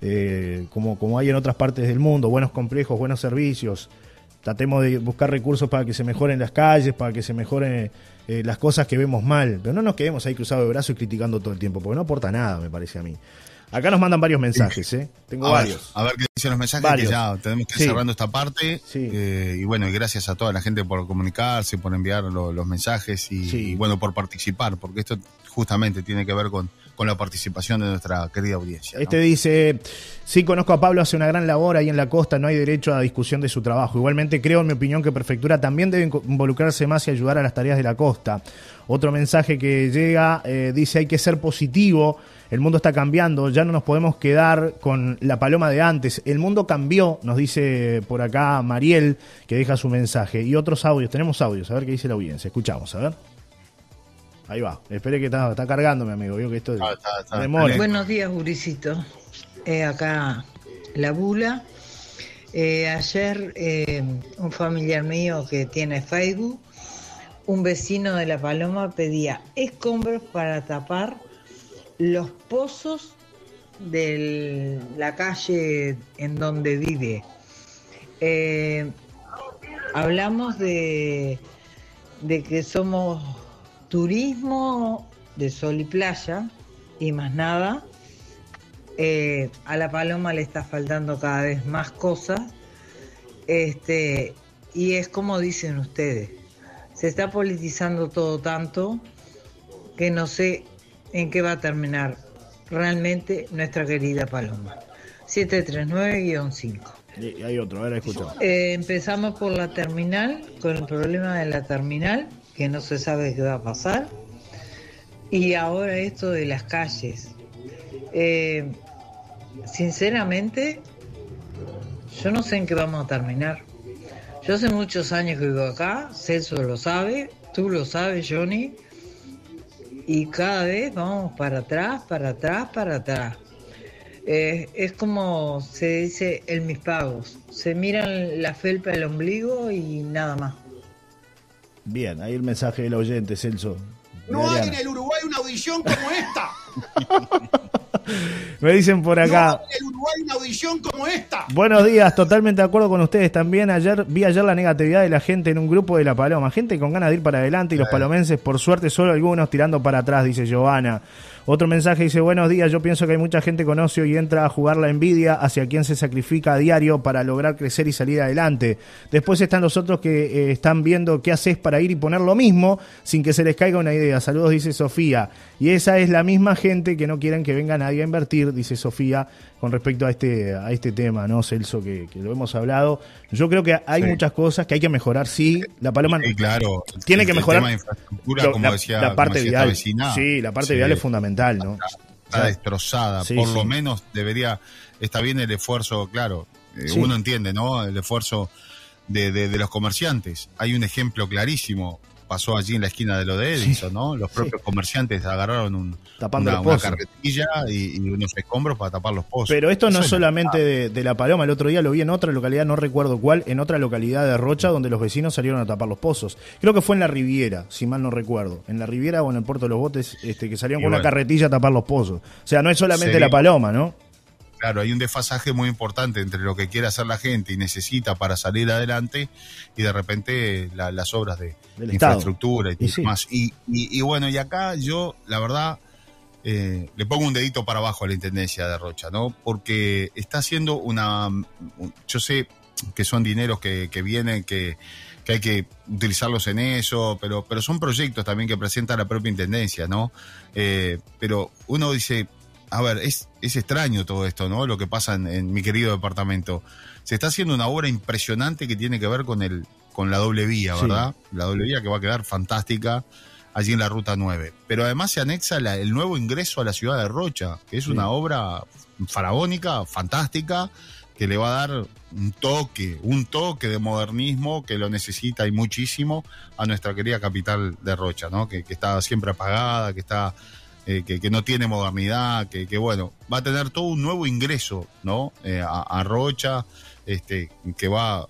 eh, como, como hay en otras partes del mundo, buenos complejos, buenos servicios. Tratemos de buscar recursos para que se mejoren las calles, para que se mejoren eh, las cosas que vemos mal. Pero no nos quedemos ahí cruzados de brazos y criticando todo el tiempo, porque no aporta nada, me parece a mí. Acá nos mandan varios mensajes, ¿eh? Tengo
A ver,
varios.
a ver qué dicen los mensajes,
Varios.
que ya tenemos que ir
Sí.
cerrando esta parte.
Sí.
Eh, y bueno, y gracias a toda la gente por comunicarse, por enviar lo- los mensajes y,
Sí.
y bueno, por participar, porque esto justamente tiene que ver con, con la participación de nuestra querida audiencia. ¿no?
Este dice, sí conozco a Pablo, hace una gran labor ahí en la costa, no hay derecho a discusión de su trabajo. Igualmente creo, en mi opinión, que Prefectura también debe involucrarse más y ayudar a las tareas de la costa. Otro mensaje que llega eh, dice, hay que ser positivo, el mundo está cambiando, ya no nos podemos quedar con la paloma de antes. El mundo cambió, nos dice por acá Mariel, que deja su mensaje. Y otros audios, tenemos audios, a ver qué dice la audiencia. Escuchamos, a ver. Ahí va, espere que está, está cargando, mi amigo. Vio que esto
Ah, está- está-
demora.
Buenos días, Guricito. Eh, acá la bula. Eh, ayer eh, un familiar mío que tiene Facebook, un vecino de La Paloma pedía escombros para tapar los pozos de la calle en donde vive. Eh, hablamos de, de que somos turismo de sol y playa y más nada. Eh, a la paloma le está faltando cada vez más cosas. Este, y es como dicen ustedes, se está politizando todo tanto que no sé en qué va a terminar realmente nuestra querida paloma. 739-5.
Y hay otro, ahora escuchamos.
Eh, empezamos por la terminal, con el problema de la terminal, que no se sabe qué va a pasar. Y ahora esto de las calles. Eh, sinceramente, yo no sé en qué vamos a terminar. Yo hace muchos años que vivo acá, Celso lo sabe, tú lo sabes, Johnny. Y cada vez vamos para atrás, para atrás, para atrás. Eh, es como se dice en mis pagos. Se miran la felpa del ombligo y nada más.
Bien, ahí el mensaje del oyente, Celso.
No hay en el Uruguay una audición como esta. <laughs>
Me dicen por
No
acá.
hay en el Uruguay una audición como esta.
Buenos días, totalmente de acuerdo con ustedes también. Ayer vi ayer la negatividad de la gente en un grupo de La Paloma. Gente con ganas de ir para adelante y los palomenses, por suerte, solo algunos tirando para atrás, dice Giovanna. Otro mensaje dice, buenos días, yo pienso que hay mucha gente con ocio y entra a jugar la envidia hacia quien se sacrifica a diario para lograr crecer y salir adelante. Después están los otros que eh, están viendo qué haces para ir y poner lo mismo sin que se les caiga una idea. Saludos, dice Sofía. Y esa es la misma gente que no quieren que venga nadie a invertir, dice Sofía, con respecto a este, a este tema, ¿no, Celso? Que, que lo hemos hablado. Yo creo que hay
Sí.
muchas cosas que hay que mejorar, sí. La Paloma
Sí, claro.
tiene
El-
que
el
mejorar
tema de infraestructura,
lo-
como
la,
decía,
la
como
parte
decía
vial.
vecina,
sí, la parte
sí,
vial es fundamental, ¿no?
Está destrozada. Por lo menos debería. Está bien el esfuerzo, claro. eh. Uno entiende, ¿no? El esfuerzo de, de- de los comerciantes. Hay un ejemplo clarísimo. Pasó allí en la esquina de lo de Edison, ¿no? Los propios comerciantes agarraron un, una, una carretilla y, y unos escombros para tapar los pozos.
Pero esto no es solamente de, de La Paloma, el otro día lo vi en otra localidad, no recuerdo cuál, en otra localidad de Rocha, donde los vecinos salieron a tapar los pozos. Creo que fue en la Riviera, si mal no recuerdo. En la Riviera o en el Puerto de los Botes, este, que salieron
Y
con una carretilla a tapar los pozos. O sea, no es solamente
Sí.
La Paloma, ¿no?
Claro, hay un desfasaje muy importante entre lo que quiere hacer la gente y necesita para salir adelante y de repente la- las obras de,
Del
de
Estado.
infraestructura y,
Y sí.
demás. Y, y- y bueno, y acá yo, la verdad, eh, le pongo un dedito para abajo a la Intendencia de Rocha, ¿no? Porque está haciendo una... un- Yo sé que son dineros que, que vienen, que, que hay que utilizarlos en eso, pero, pero son proyectos también que presenta la propia Intendencia, ¿no? Eh, pero uno dice, a ver, es, es extraño todo esto, ¿no? Lo que pasa en, en mi querido departamento. Se está haciendo una obra impresionante que tiene que ver con el con la doble vía,
Sí.
¿verdad? La doble vía que va a quedar fantástica allí en la ruta 9. Pero además se anexa la- el nuevo ingreso a la ciudad de Rocha, que es
Sí.
una obra faraónica, fantástica, que le va a dar un toque, un toque de modernismo que lo necesita y muchísimo a nuestra querida capital de Rocha, ¿no? Que, que está siempre apagada, que está eh, que, que no tiene modernidad, que, que, bueno, va a tener todo un nuevo ingreso, ¿no? Eh, a, a Rocha, este, que va,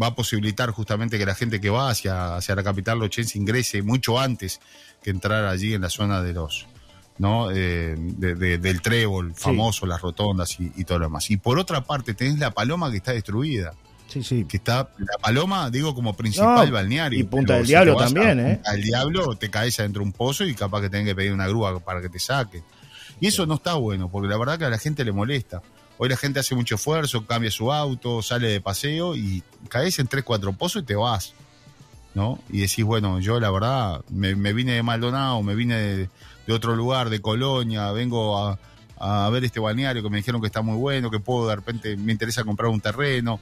va a posibilitar justamente que la gente que va hacia, hacia la capital lochense ingrese mucho antes que entrar allí en la zona de los, ¿no? Eh, de- de- del trébol famoso, las rotondas y, y todo lo demás. Y por otra parte, tenés la paloma que está destruida.
Sí, sí.
Que está, la paloma, digo, como principal
No,
balneario.
y Punta del
si
Diablo
a
también, ¿eh?
Del Diablo, te caes adentro de un pozo y capaz que tenés que pedir una grúa para que te saque. Y eso no está bueno, porque la verdad que a la gente le molesta. Hoy la gente hace mucho esfuerzo, cambia su auto, sale de paseo y caes en tres, cuatro pozos y te vas. ¿No? Y decís, bueno, yo la verdad me, me vine de Maldonado, me vine de, de otro lugar, de Colonia, vengo a, a ver este balneario que me dijeron que está muy bueno, que puedo de repente, me interesa comprar un terreno.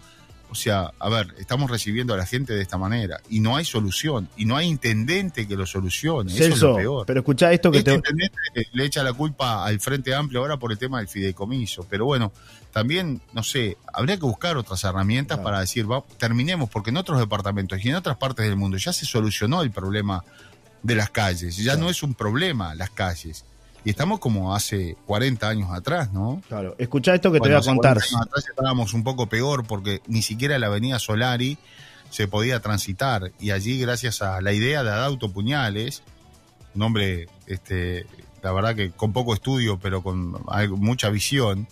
O sea, a ver, estamos recibiendo a la gente de esta manera y no hay solución y no hay intendente que lo solucione. Eso es lo peor.
pero escuchá esto que
Este
te...
intendente le echa la culpa al Frente Amplio ahora por el tema del fideicomiso. Pero bueno, también, no sé, habría que buscar otras herramientas para decir, va, terminemos, porque en otros departamentos y en otras partes del mundo ya se solucionó el problema de las calles. Ya no es un problema las calles. Y estamos como hace 40 años atrás, ¿no?
Claro, escuchá esto que
Bueno,
te voy a contar.
40 años atrás estábamos un poco peor porque ni siquiera la avenida Solari se podía transitar. Y allí, gracias a la idea de Adauto Puñales, un hombre, este, la verdad que con poco estudio, pero con mucha visión,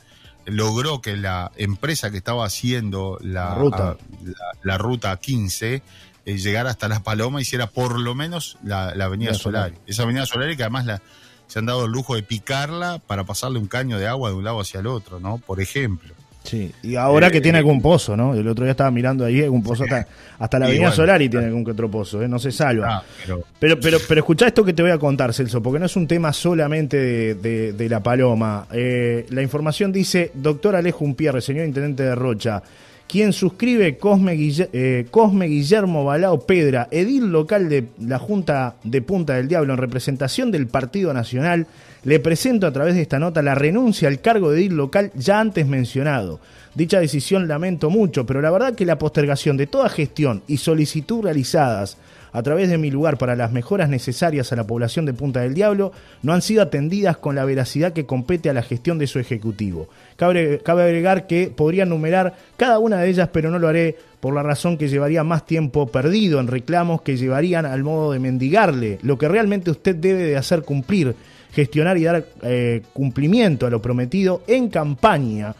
logró que la empresa que estaba haciendo la,
La ruta.
a- la, la ruta 15 eh, llegara hasta La Paloma, hiciera por lo menos la, la avenida
La
Solari.
Solari.
Esa avenida Solari que además la, se han dado el lujo de picarla para pasarle un caño de agua de un lado hacia el otro, ¿no? Por ejemplo.
Sí, y ahora que
Eh,
tiene algún pozo, ¿no? El otro día estaba mirando ahí algún pozo, hasta, hasta la Avenida Solari tiene algún que otro pozo, ¿eh? No se salva.
Ah, pero
Pero, pero, pero escuchá esto que te voy a contar, Celso, porque no es un tema solamente de, de- de la paloma. Eh, la información dice, doctor Alejo Umpierre, señor intendente de Rocha, quien suscribe eh, Cosme Guillermo Balao Pedra, edil local de la Junta de Punta del Diablo en representación del Partido Nacional, le presento a través de esta nota la renuncia al cargo de edil local ya antes mencionado. Dicha decisión lamento mucho, pero la verdad que la postergación de toda gestión y solicitud realizadas a través de mi lugar para las mejoras necesarias a la población de Punta del Diablo no han sido atendidas con la veracidad que compete a la gestión de su ejecutivo. Cabe, cabe agregar que podría enumerar cada una de ellas, pero no lo haré por la razón que llevaría más tiempo perdido en reclamos que llevarían al modo de mendigarle lo que realmente usted debe de hacer cumplir, gestionar y dar eh, cumplimiento a lo prometido en campaña.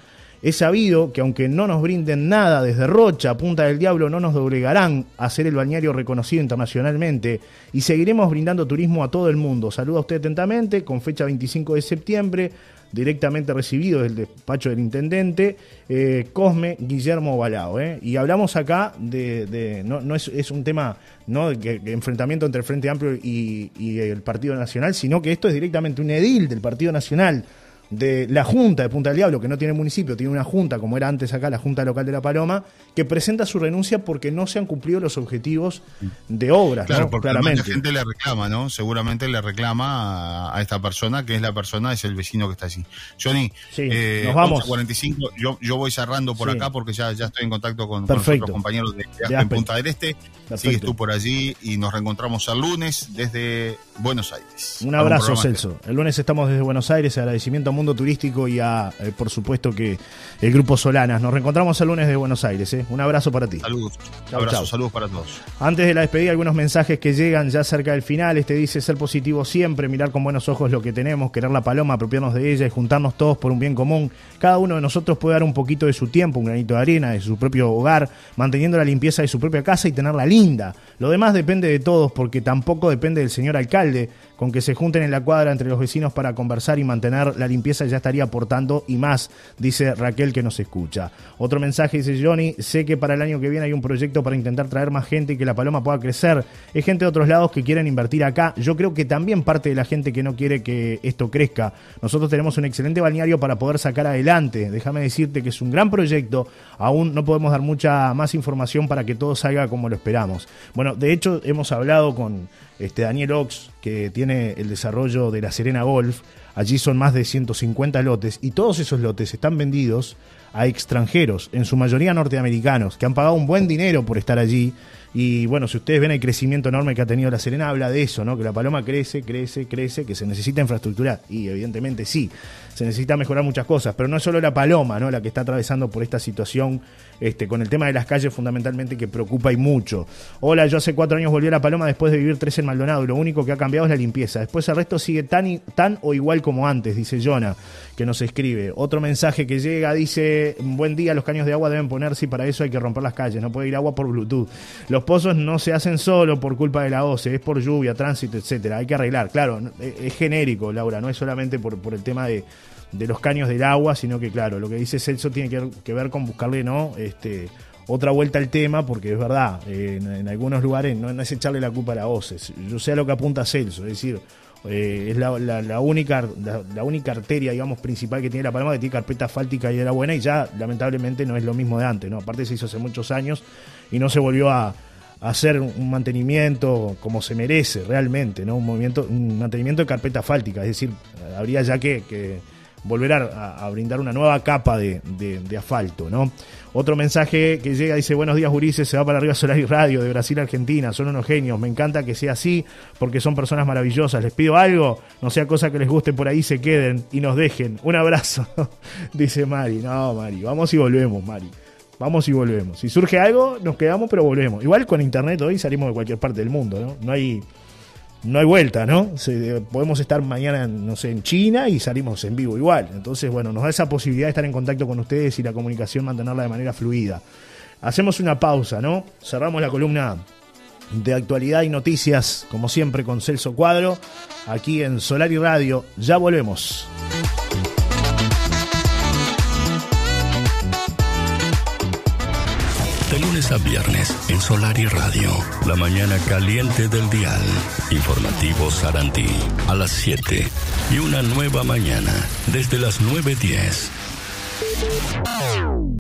Es sabido que aunque no nos brinden nada desde Rocha, Punta del Diablo, no nos doblegarán a ser el balneario reconocido internacionalmente y seguiremos brindando turismo a todo el mundo. Saluda usted atentamente, con fecha 25 de septiembre, directamente recibido del despacho del intendente, eh, Cosme Guillermo Balao. ¿eh? Y hablamos acá de, no, no es, un tema no de enfrentamiento entre el Frente Amplio y el Partido Nacional, sino que esto es directamente un edil del Partido Nacional de la Junta de Punta del Diablo, que no tiene municipio, tiene una junta, como era antes acá la Junta Local de La Paloma, que presenta su renuncia porque no se han cumplido los objetivos de obras,
Claro,
¿no?
porque
claramente.
la gente le reclama, ¿no? Seguramente le reclama a, a esta persona, que es la persona, es el vecino que está allí. Johnny,
Sí,
eh,
nos vamos.
45, yo, yo voy cerrando por
Sí.
acá porque ya, ya estoy en contacto con, con nuestros compañeros de, de Aspen. Punta del Este.
Perfecto.
Sigues tú por allí y nos reencontramos el lunes desde Buenos Aires.
Un abrazo, Celso. El lunes estamos desde Buenos Aires, agradecimiento a Mundo Turístico y a, eh, por supuesto, que el Grupo Solanas. Nos reencontramos el lunes de Buenos Aires. ¿eh? Un abrazo para ti.
Saludos.
Chau, chau.
saludos para todos.
Antes de la despedida, algunos mensajes que llegan ya cerca del final. Este dice ser positivo siempre, mirar con buenos ojos lo que tenemos, querer la paloma, apropiarnos de ella y juntarnos todos por un bien común. Cada uno de nosotros puede dar un poquito de su tiempo, un granito de arena, de su propio hogar, manteniendo la limpieza de su propia casa y tenerla linda. Lo demás depende de todos, porque tampoco depende del señor alcalde. Con que se junten en la cuadra entre los vecinos para conversar y mantener la limpieza ya estaría aportando y más, dice Raquel que nos escucha. Otro mensaje dice Johnny, sé que para el año que viene hay un proyecto para intentar traer más gente y que la paloma pueda crecer. Es gente de otros lados que quieren invertir acá. Yo creo que también parte de la gente que no quiere que esto crezca. Nosotros tenemos un excelente balneario para poder sacar adelante. Déjame decirte que es un gran proyecto. Aún no podemos dar mucha más información para que todo salga como lo esperamos. Bueno, de hecho hemos hablado con este Daniel Ox, que tiene el desarrollo de la Serena Golf. Allí son más de 150 lotes y todos esos lotes están vendidos a extranjeros, en su mayoría norteamericanos, que han pagado un buen dinero por estar allí. Y bueno, si ustedes ven el crecimiento enorme que ha tenido la Serena, habla de eso, ¿no? Que la Paloma crece, crece, crece, que se necesita infraestructura. Y evidentemente sí, se necesita mejorar muchas cosas, pero no es solo la Paloma, ¿no? La que está atravesando por esta situación este, con el tema de las calles fundamentalmente que preocupa y mucho. Hola, yo hace cuatro años volví a La Paloma después de vivir tres en Maldonado lo único que ha cambiado es la limpieza. Después el resto sigue tan, tan o igual como antes, dice Jonah, que nos escribe. Otro mensaje que llega dice, buen día, los caños de agua deben ponerse y para eso hay que romper las calles, no puede ir agua por Bluetooth. Los pozos no se hacen solo por culpa de la OCE, es por lluvia, tránsito, etcétera. Hay que arreglar, claro, es genérico, Laura, no es solamente por, por el tema de de los caños del agua, sino que claro, lo que dice Celso tiene que, ver con buscarle, ¿no? Este, otra vuelta al tema, porque es verdad, en, algunos lugares no, es echarle la culpa a la OCE. Yo sé a lo que apunta Celso, es decir, eh, es la, única, la, única arteria, digamos, principal que tiene La Palma, que tiene carpeta asfáltica y era buena, y ya lamentablemente no es lo mismo de antes, ¿no? Aparte se hizo hace muchos años y no se volvió a, hacer un mantenimiento como se merece realmente, ¿no? Un movimiento, un mantenimiento de carpeta asfáltica, es decir, habría ya que volver a, brindar una nueva capa de, asfalto, ¿no? Otro mensaje que llega dice, buenos días Ulises, se va para arriba Solar y Radio de Brasil a Argentina, son unos genios, me encanta que sea así porque son personas maravillosas, les pido algo, no sea cosa que les guste por ahí, se queden y nos dejen. Un abrazo, <laughs> dice Mari, no Mari, vamos y volvemos Mari. Vamos y volvemos. Si surge algo, nos quedamos, pero volvemos. Igual con internet hoy salimos de cualquier parte del mundo, ¿no? No hay, no hay vuelta, ¿no? podemos estar mañana, no sé, en China y salimos en vivo igual. Entonces, bueno, nos da esa posibilidad de estar en contacto con ustedes y la comunicación mantenerla de manera fluida. Hacemos una pausa, ¿no? Cerramos la columna de actualidad y noticias, como siempre, con Celso Cuadro, aquí en Solar y Radio. Ya volvemos.
De lunes a viernes en Solar y Radio, la mañana caliente del dial. Informativo Sarantí a las 7 y una nueva mañana desde las 9.10.